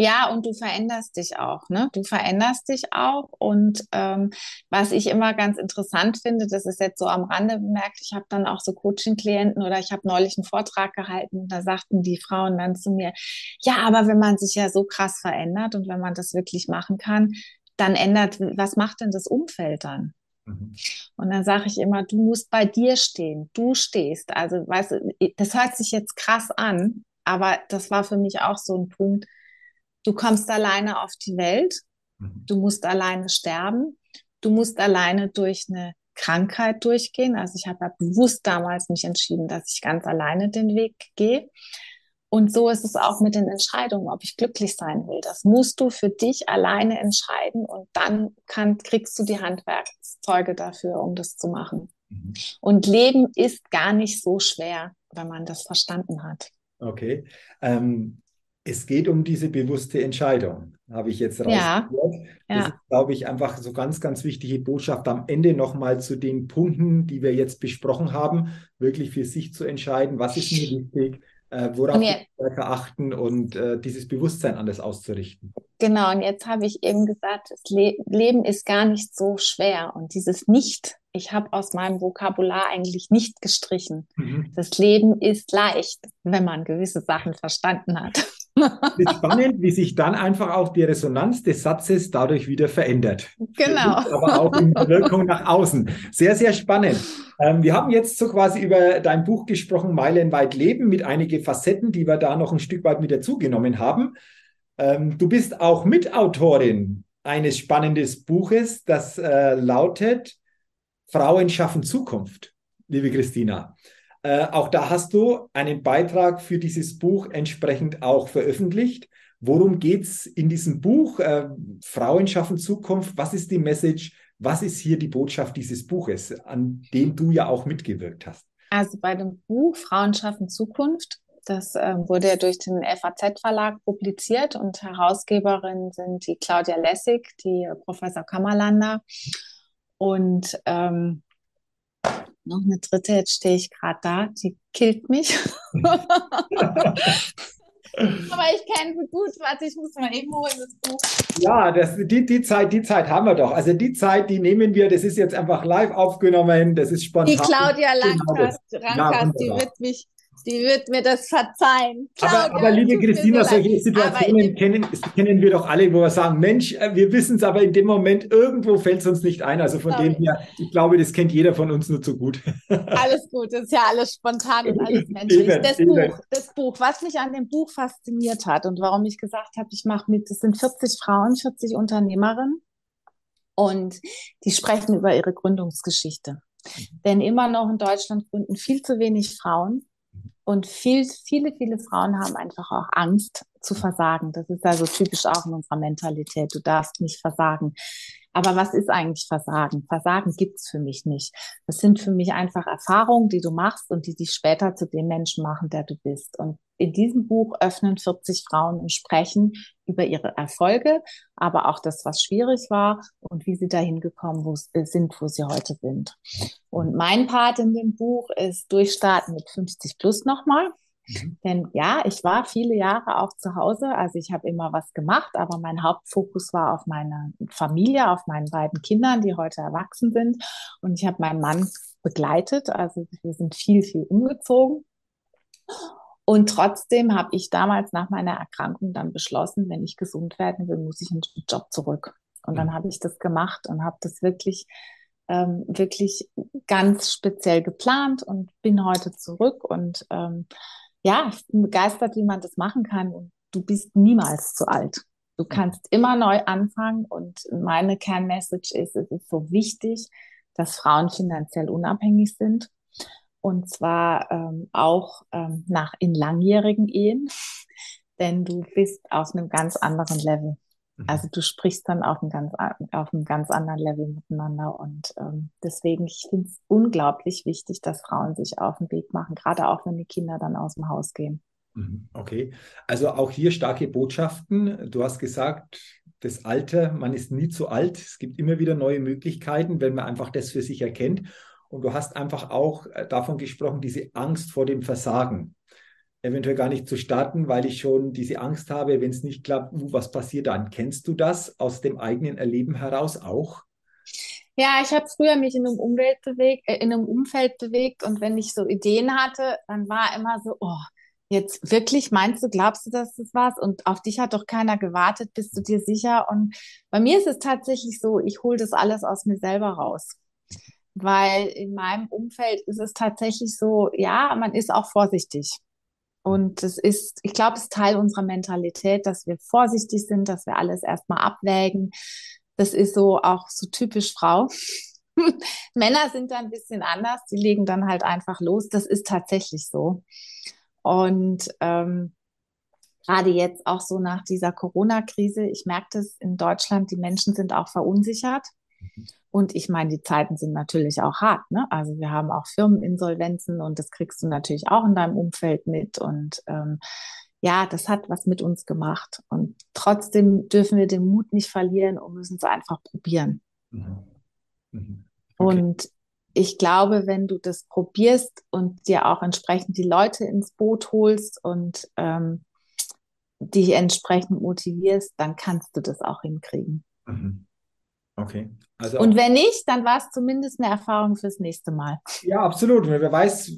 Ja, und du veränderst dich auch, ne? Du veränderst dich auch. Und ähm, was ich immer ganz interessant finde, das ist jetzt so am Rande bemerkt, ich habe dann auch so Coaching-Klienten oder ich habe neulich einen Vortrag gehalten, da sagten die Frauen dann zu mir, ja, aber wenn man sich ja so krass verändert und wenn man das wirklich machen kann, dann ändert, was macht denn das Umfeld dann? Mhm. Und dann sage ich immer, du musst bei dir stehen. Du stehst. Also, weißt du, das hört sich jetzt krass an, aber das war für mich auch so ein Punkt. Du kommst alleine auf die Welt. Mhm. Du musst alleine sterben. Du musst alleine durch eine Krankheit durchgehen. Also ich habe ja bewusst damals mich entschieden, dass ich ganz alleine den Weg gehe. Und so ist es auch mit den Entscheidungen, ob ich glücklich sein will. Das musst du für dich alleine entscheiden und dann kann, kriegst du die Handwerkszeuge dafür, um das zu machen. Mhm. Und Leben ist gar nicht so schwer, wenn man das verstanden hat. Okay. Ähm, es geht um diese bewusste Entscheidung, habe ich jetzt rausgehört. Ja, das ja. ist, glaube ich, einfach so ganz, ganz wichtige Botschaft am Ende nochmal zu den Punkten, die wir jetzt besprochen haben, wirklich für sich zu entscheiden, was ist mir wichtig, äh, worauf wir stärker achten und äh, dieses Bewusstsein anders auszurichten. Genau, und jetzt habe ich eben gesagt, das Le Leben ist gar nicht so schwer und dieses Nicht, ich habe aus meinem Vokabular eigentlich nicht gestrichen. Mhm. Das Leben ist leicht, wenn man gewisse Sachen verstanden hat. Es ist spannend, wie sich dann einfach auch die Resonanz des Satzes dadurch wieder verändert. Genau. Aber auch in der Wirkung nach außen. Sehr, sehr spannend. Ähm, wir haben jetzt so quasi über dein Buch gesprochen, Meilenweit Leben, mit einigen Facetten, die wir da noch ein Stück weit mit dazugenommen haben. Ähm, du bist auch Mitautorin eines spannenden Buches, das äh, lautet Frauen schaffen Zukunft, liebe Christina. Äh, auch da hast du einen Beitrag für dieses Buch entsprechend auch veröffentlicht. Worum geht es in diesem Buch? Äh, Frauen schaffen Zukunft. Was ist die Message? Was ist hier die Botschaft dieses Buches, an dem du ja auch mitgewirkt hast? Also bei dem Buch Frauen schaffen Zukunft, das äh, wurde ja durch den FAZ-Verlag publiziert und Herausgeberin sind die Claudia Lessig, die Professor Kammerlander und ähm, noch eine dritte, jetzt stehe ich gerade da, die killt mich. Aber ich kenne sie gut, warte, ich muss mal eben holen, das Buch. Ja, das, die, die, Zeit, die Zeit haben wir doch. Also die Zeit, die nehmen wir, das ist jetzt einfach live aufgenommen, das ist spontan. Die Claudia Lankas, Rankas, die wird mich die wird mir das verzeihen. Claudia, aber, aber liebe Christina, solche Situationen kennen, kennen wir doch alle, wo wir sagen, Mensch, äh, wir wissen es, aber in dem Moment irgendwo fällt es uns nicht ein. Also von Sorry. dem her, ich glaube, das kennt jeder von uns nur zu gut. Alles gut, das ist ja alles spontan und alles menschlich. Eben, das, eben. Buch, das Buch, was mich an dem Buch fasziniert hat und warum ich gesagt habe, ich mache mit, das sind 40 Frauen, 40 Unternehmerinnen und die sprechen über ihre Gründungsgeschichte. Mhm. Denn immer noch in Deutschland gründen viel zu wenig Frauen. Und viel, viele, viele Frauen haben einfach auch Angst zu versagen. Das ist also typisch auch in unserer Mentalität. Du darfst nicht versagen. Aber was ist eigentlich Versagen? Versagen gibt's für mich nicht. Das sind für mich einfach Erfahrungen, die du machst und die dich später zu dem Menschen machen, der du bist. Und in diesem Buch öffnen 40 Frauen und sprechen über ihre Erfolge, aber auch das, was schwierig war und wie sie dahin gekommen wo, sind, wo sie heute sind. Und mein Part in dem Buch ist Durchstarten mit 50 plus nochmal. Mhm. Denn ja, ich war viele Jahre auch zu Hause, also ich habe immer was gemacht, aber mein Hauptfokus war auf meine Familie, auf meinen beiden Kindern, die heute erwachsen sind. Und ich habe meinen Mann begleitet, also wir sind viel, viel umgezogen. Und trotzdem habe ich damals nach meiner Erkrankung dann beschlossen, wenn ich gesund werden will, muss ich in den Job zurück. Und dann mhm. habe ich das gemacht und habe das wirklich, ähm, wirklich ganz speziell geplant und bin heute zurück und ähm, ja, ich bin begeistert, wie man das machen kann. Und du bist niemals zu alt. Du kannst immer neu anfangen. Und meine Kernmessage ist, es ist so wichtig, dass Frauen finanziell unabhängig sind. Und zwar ähm, auch ähm, nach in langjährigen Ehen. Denn du bist auf einem ganz anderen Level. Mhm. Also du sprichst dann auf einem ganz, auf einem ganz anderen Level miteinander. Und ähm, deswegen, ich finde es unglaublich wichtig, dass Frauen sich auf den Weg machen, gerade auch wenn die Kinder dann aus dem Haus gehen. Mhm. Okay, also auch hier starke Botschaften. Du hast gesagt, das Alter, man ist nie zu alt. Es gibt immer wieder neue Möglichkeiten, wenn man einfach das für sich erkennt. Und du hast einfach auch äh, davon gesprochen, diese Angst vor dem Versagen eventuell gar nicht zu starten, weil ich schon diese Angst habe, wenn es nicht klappt, uh, was passiert dann? Kennst du das aus dem eigenen Erleben heraus auch? Ja, ich habe früher mich in einem, Umwelt bewegt, äh, in einem Umfeld bewegt und wenn ich so Ideen hatte, dann war immer so, oh, jetzt wirklich meinst du, glaubst du, dass das was? Und auf dich hat doch keiner gewartet, bist du dir sicher? Und bei mir ist es tatsächlich so, ich hole das alles aus mir selber raus. Weil in meinem Umfeld ist es tatsächlich so, ja, man ist auch vorsichtig. Und es ist, ich glaube, es ist Teil unserer Mentalität, dass wir vorsichtig sind, dass wir alles erstmal abwägen. Das ist so auch so typisch Frau. Männer sind da ein bisschen anders, die legen dann halt einfach los. Das ist tatsächlich so. Und ähm, gerade jetzt auch so nach dieser Corona-Krise, ich merke das in Deutschland, die Menschen sind auch verunsichert. Mhm. Und ich meine, die Zeiten sind natürlich auch hart. Ne? Also wir haben auch Firmeninsolvenzen und das kriegst du natürlich auch in deinem Umfeld mit. Und ähm, ja, das hat was mit uns gemacht. Und trotzdem dürfen wir den Mut nicht verlieren und müssen es einfach probieren. Mhm. Mhm. Okay. Und ich glaube, wenn du das probierst und dir auch entsprechend die Leute ins Boot holst und ähm, dich entsprechend motivierst, dann kannst du das auch hinkriegen. Mhm. Okay. Also und wenn nicht, dann war es zumindest eine Erfahrung fürs nächste Mal. Ja, absolut. Wer weiß,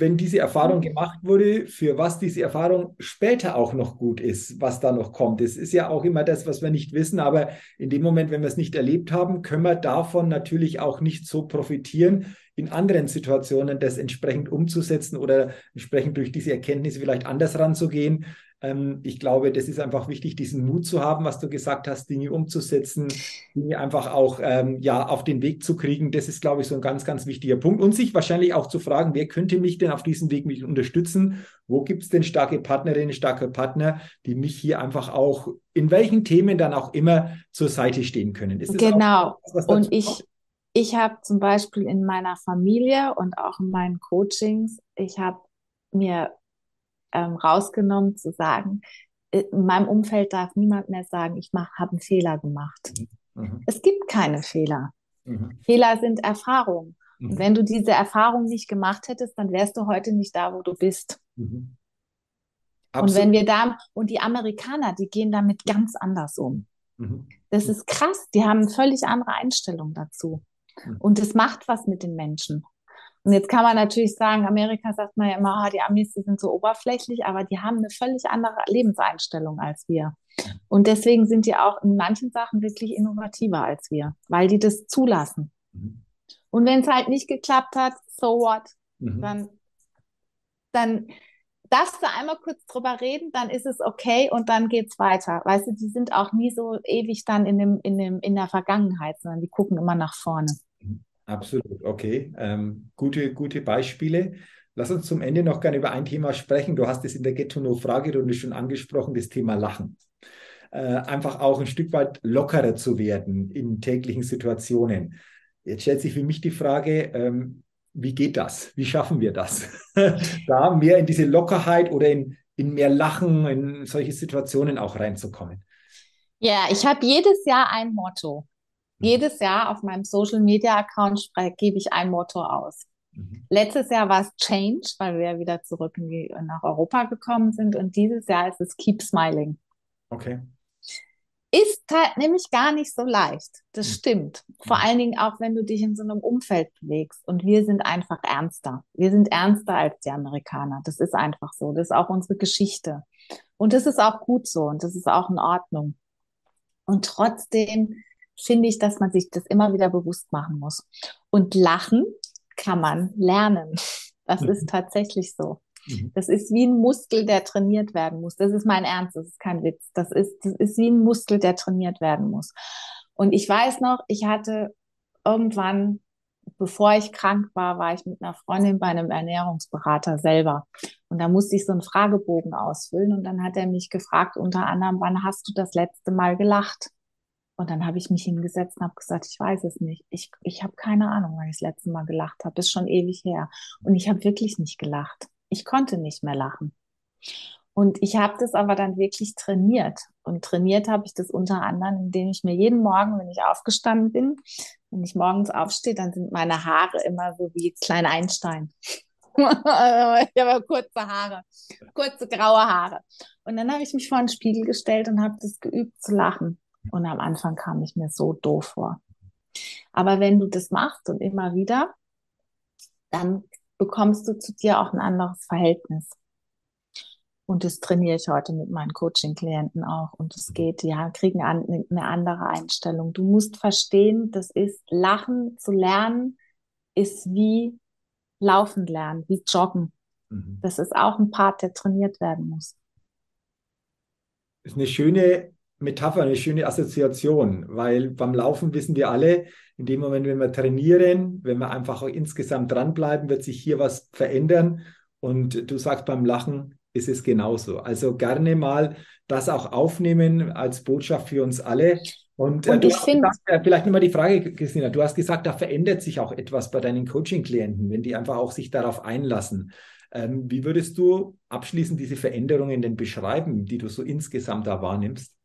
wenn diese Erfahrung gemacht wurde, für was diese Erfahrung später auch noch gut ist, was da noch kommt. Es ist ja auch immer das, was wir nicht wissen, aber in dem Moment, wenn wir es nicht erlebt haben, können wir davon natürlich auch nicht so profitieren, in anderen Situationen das entsprechend umzusetzen oder entsprechend durch diese Erkenntnisse vielleicht anders ranzugehen. Ähm, ich glaube, das ist einfach wichtig, diesen Mut zu haben, was du gesagt hast, Dinge umzusetzen, Dinge einfach auch ähm, ja, auf den Weg zu kriegen. Das ist, glaube ich, so ein ganz, ganz wichtiger Punkt. Und sich wahrscheinlich auch zu fragen, wer könnte mich denn auf diesem Weg mich unterstützen? Wo gibt es denn starke Partnerinnen, starke Partner, die mich hier einfach auch in welchen Themen dann auch immer zur Seite stehen können? genau. Was, und ich, ich habe zum Beispiel in meiner Familie und auch in meinen Coachings, ich habe mir ähm, rausgenommen zu sagen, äh, in meinem Umfeld darf niemand mehr sagen, ich habe einen Fehler gemacht. Mhm. Es gibt keine Fehler. Mhm. Fehler sind Erfahrungen. Mhm. Und wenn du diese Erfahrung nicht gemacht hättest, dann wärst du heute nicht da, wo du bist. Mhm. Und wenn wir da, und die Amerikaner, die gehen damit ganz anders um. Mhm. Das ist krass, die haben eine völlig andere Einstellung dazu. Mhm. Und es macht was mit den Menschen. Und jetzt kann man natürlich sagen, Amerika sagt man ja immer, ah, die Amis, die sind so oberflächlich, aber die haben eine völlig andere Lebenseinstellung als wir. Und deswegen sind die auch in manchen Sachen wirklich innovativer als wir, weil die das zulassen. Mhm. Und wenn es halt nicht geklappt hat, so what? Mhm. Dann, dann darfst du einmal kurz drüber reden, dann ist es okay und dann geht's weiter. Weißt du, die sind auch nie so ewig dann in dem, in dem, in der Vergangenheit, sondern die gucken immer nach vorne. Absolut, okay. Ähm, gute, gute Beispiele. Lass uns zum Ende noch gerne über ein Thema sprechen. Du hast es in der Get-to-Know-Fragerunde schon angesprochen, das Thema Lachen. Äh, einfach auch ein Stück weit lockerer zu werden in täglichen Situationen. Jetzt stellt sich für mich die Frage, ähm, wie geht das? Wie schaffen wir das? da mehr in diese Lockerheit oder in, in mehr Lachen, in solche Situationen auch reinzukommen. Ja, ich habe jedes Jahr ein Motto. Mhm. Jedes Jahr auf meinem Social Media Account gebe ich ein Motto aus. Mhm. Letztes Jahr war es Change, weil wir ja wieder zurück die, nach Europa gekommen sind. Und dieses Jahr ist es Keep Smiling. Okay. Ist halt nämlich gar nicht so leicht. Das mhm. stimmt. Vor mhm. allen Dingen auch, wenn du dich in so einem Umfeld bewegst. Und wir sind einfach ernster. Wir sind ernster als die Amerikaner. Das ist einfach so. Das ist auch unsere Geschichte. Und das ist auch gut so. Und das ist auch in Ordnung. Und trotzdem finde ich, dass man sich das immer wieder bewusst machen muss. Und lachen kann man lernen. Das mhm. ist tatsächlich so. Mhm. Das ist wie ein Muskel, der trainiert werden muss. Das ist mein Ernst, das ist kein Witz. Das ist, das ist wie ein Muskel, der trainiert werden muss. Und ich weiß noch, ich hatte irgendwann, bevor ich krank war, war ich mit einer Freundin bei einem Ernährungsberater selber. Und da musste ich so einen Fragebogen ausfüllen. Und dann hat er mich gefragt, unter anderem, wann hast du das letzte Mal gelacht? Und dann habe ich mich hingesetzt und habe gesagt, ich weiß es nicht. Ich, ich habe keine Ahnung, wann ich das letzte Mal gelacht habe. Das ist schon ewig her. Und ich habe wirklich nicht gelacht. Ich konnte nicht mehr lachen. Und ich habe das aber dann wirklich trainiert. Und trainiert habe ich das unter anderem, indem ich mir jeden Morgen, wenn ich aufgestanden bin, wenn ich morgens aufstehe, dann sind meine Haare immer so wie klein Einstein. ich habe kurze Haare, kurze graue Haare. Und dann habe ich mich vor den Spiegel gestellt und habe das geübt zu lachen. Und am Anfang kam ich mir so doof vor. Aber wenn du das machst und immer wieder, dann bekommst du zu dir auch ein anderes Verhältnis. Und das trainiere ich heute mit meinen Coaching-Klienten auch. Und es geht, ja, kriegen eine andere Einstellung. Du musst verstehen, das ist Lachen zu lernen, ist wie Laufen lernen, wie Joggen. Mhm. Das ist auch ein Part, der trainiert werden muss. Das ist eine schöne Metapher, eine schöne Assoziation, weil beim Laufen wissen wir alle, in dem Moment, wenn wir trainieren, wenn wir einfach auch insgesamt dranbleiben, wird sich hier was verändern. Und du sagst, beim Lachen ist es genauso. Also gerne mal das auch aufnehmen als Botschaft für uns alle. Und, äh, Und ich finde, äh, vielleicht nochmal die Frage, Christina, du hast gesagt, da verändert sich auch etwas bei deinen Coaching-Klienten, wenn die einfach auch sich darauf einlassen. Ähm, wie würdest du abschließend diese Veränderungen denn beschreiben, die du so insgesamt da wahrnimmst?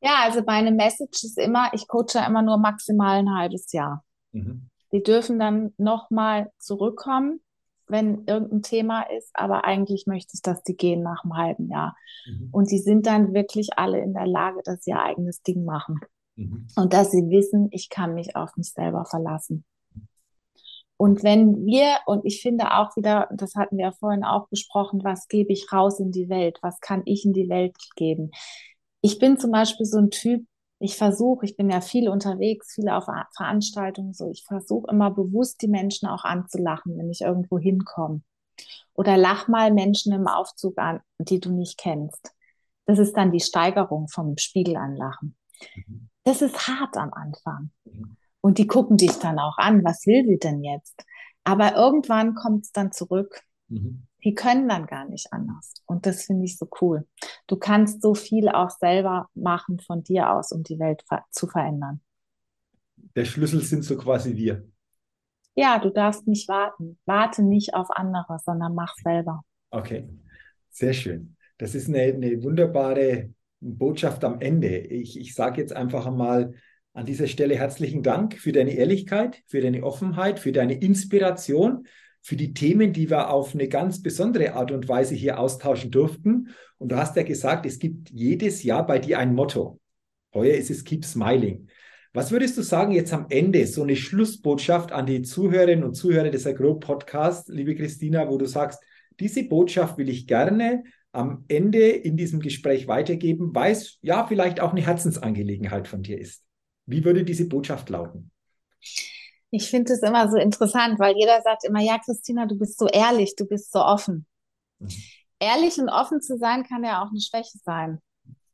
Ja, also meine Message ist immer, ich coache immer nur maximal ein halbes Jahr. Mhm. Die dürfen dann nochmal zurückkommen, wenn irgendein Thema ist, aber eigentlich möchte ich, dass die gehen nach einem halben Jahr. Mhm. Und die sind dann wirklich alle in der Lage, dass sie ihr eigenes Ding machen. Mhm. Und dass sie wissen, ich kann mich auf mich selber verlassen. Und wenn wir, und ich finde auch wieder, das hatten wir ja vorhin auch besprochen, was gebe ich raus in die Welt? Was kann ich in die Welt geben? Ich bin zum Beispiel so ein Typ, ich versuche, ich bin ja viel unterwegs, viele auf Veranstaltungen, so ich versuche immer bewusst die Menschen auch anzulachen, wenn ich irgendwo hinkomme. Oder lach mal Menschen im Aufzug an, die du nicht kennst. Das ist dann die Steigerung vom Spiegel anlachen. Mhm. Das ist hart am Anfang. Mhm. Und die gucken dich dann auch an, was will sie denn jetzt? Aber irgendwann kommt es dann zurück. Mhm. Die können dann gar nicht anders. Und das finde ich so cool. Du kannst so viel auch selber machen von dir aus, um die Welt zu verändern. Der Schlüssel sind so quasi wir. Ja, du darfst nicht warten. Warte nicht auf andere, sondern mach selber. Okay, sehr schön. Das ist eine, eine wunderbare Botschaft am Ende. Ich, ich sage jetzt einfach einmal an dieser Stelle herzlichen Dank für deine Ehrlichkeit, für deine Offenheit, für deine Inspiration, für die Themen, die wir auf eine ganz besondere Art und Weise hier austauschen durften. Und du hast ja gesagt, es gibt jedes Jahr bei dir ein Motto. Heuer ist es Keep Smiling. Was würdest du sagen jetzt am Ende, so eine Schlussbotschaft an die Zuhörerinnen und Zuhörer des Agro Podcasts, liebe Christina, wo du sagst, diese Botschaft will ich gerne am Ende in diesem Gespräch weitergeben, weil es ja vielleicht auch eine Herzensangelegenheit von dir ist. Wie würde diese Botschaft lauten? Ich finde es immer so interessant, weil jeder sagt immer, ja, Christina, du bist so ehrlich, du bist so offen. Mhm. Ehrlich und offen zu sein kann ja auch eine Schwäche sein.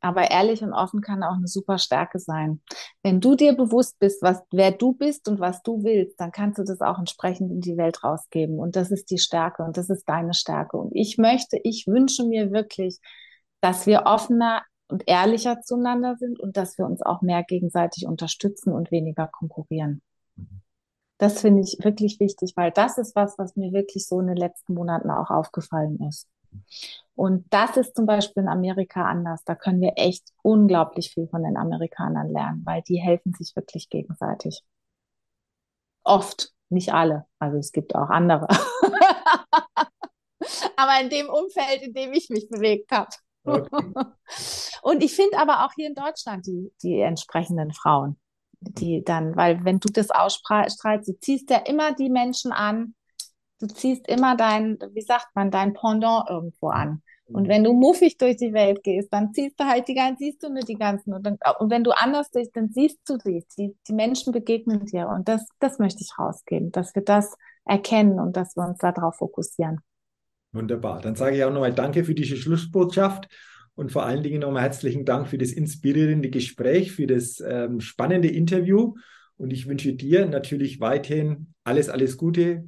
Aber ehrlich und offen kann auch eine super Stärke sein. Wenn du dir bewusst bist, was, wer du bist und was du willst, dann kannst du das auch entsprechend in die Welt rausgeben. Und das ist die Stärke und das ist deine Stärke. Und ich möchte, ich wünsche mir wirklich, dass wir offener und ehrlicher zueinander sind und dass wir uns auch mehr gegenseitig unterstützen und weniger konkurrieren. Das finde ich wirklich wichtig, weil das ist was, was mir wirklich so in den letzten Monaten auch aufgefallen ist. Und das ist zum Beispiel in Amerika anders. Da können wir echt unglaublich viel von den Amerikanern lernen, weil die helfen sich wirklich gegenseitig. Oft, nicht alle. Also es gibt auch andere. aber in dem Umfeld, in dem ich mich bewegt habe. Okay. Und ich finde aber auch hier in Deutschland die, die entsprechenden Frauen, die dann, weil wenn du das ausstrahlst, du ziehst ja immer die Menschen an, du ziehst immer dein, wie sagt man, dein Pendant irgendwo an. Und wenn du muffig durch die Welt gehst, dann ziehst du halt die ganzen, siehst du nur die ganzen. Und, dann, und wenn du anders bist, dann siehst du sie. Die, die Menschen begegnen dir. Und das, das möchte ich rausgeben, dass wir das erkennen und dass wir uns darauf fokussieren. Wunderbar. Dann sage ich auch nochmal Danke für diese Schlussbotschaft und vor allen Dingen nochmal herzlichen Dank für das inspirierende Gespräch, für das ähm, spannende Interview. Und ich wünsche dir natürlich weiterhin alles, alles Gute,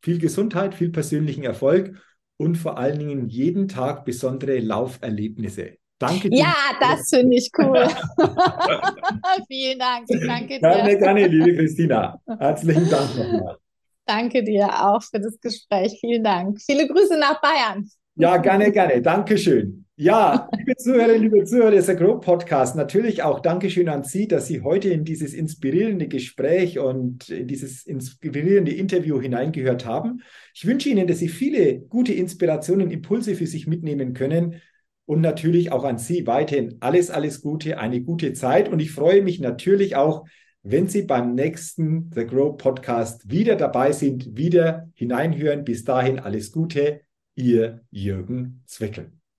viel Gesundheit, viel persönlichen Erfolg und vor allen Dingen jeden Tag besondere Lauferlebnisse. Danke dir. Ja, das finde ich cool. Vielen Dank. Danke dir. Gerne, gerne, liebe Christina. Herzlichen Dank nochmal. Danke dir auch für das Gespräch. Vielen Dank. Viele Grüße nach Bayern. Ja, gerne, gerne. Dankeschön. Ja, liebe Zuhörerinnen, liebe Zuhörer des Agro Podcast, natürlich auch Dankeschön an Sie, dass Sie heute in dieses inspirierende Gespräch und in dieses inspirierende Interview hineingehört haben. Ich wünsche Ihnen, dass Sie viele gute Inspirationen, Impulse für sich mitnehmen können und natürlich auch an Sie weiterhin alles, alles Gute, eine gute Zeit. Und ich freue mich natürlich auch, wenn Sie beim nächsten The Grow Podcast wieder dabei sind, wieder hineinhören. Bis dahin alles Gute. Ihr Jürgen Zwickel.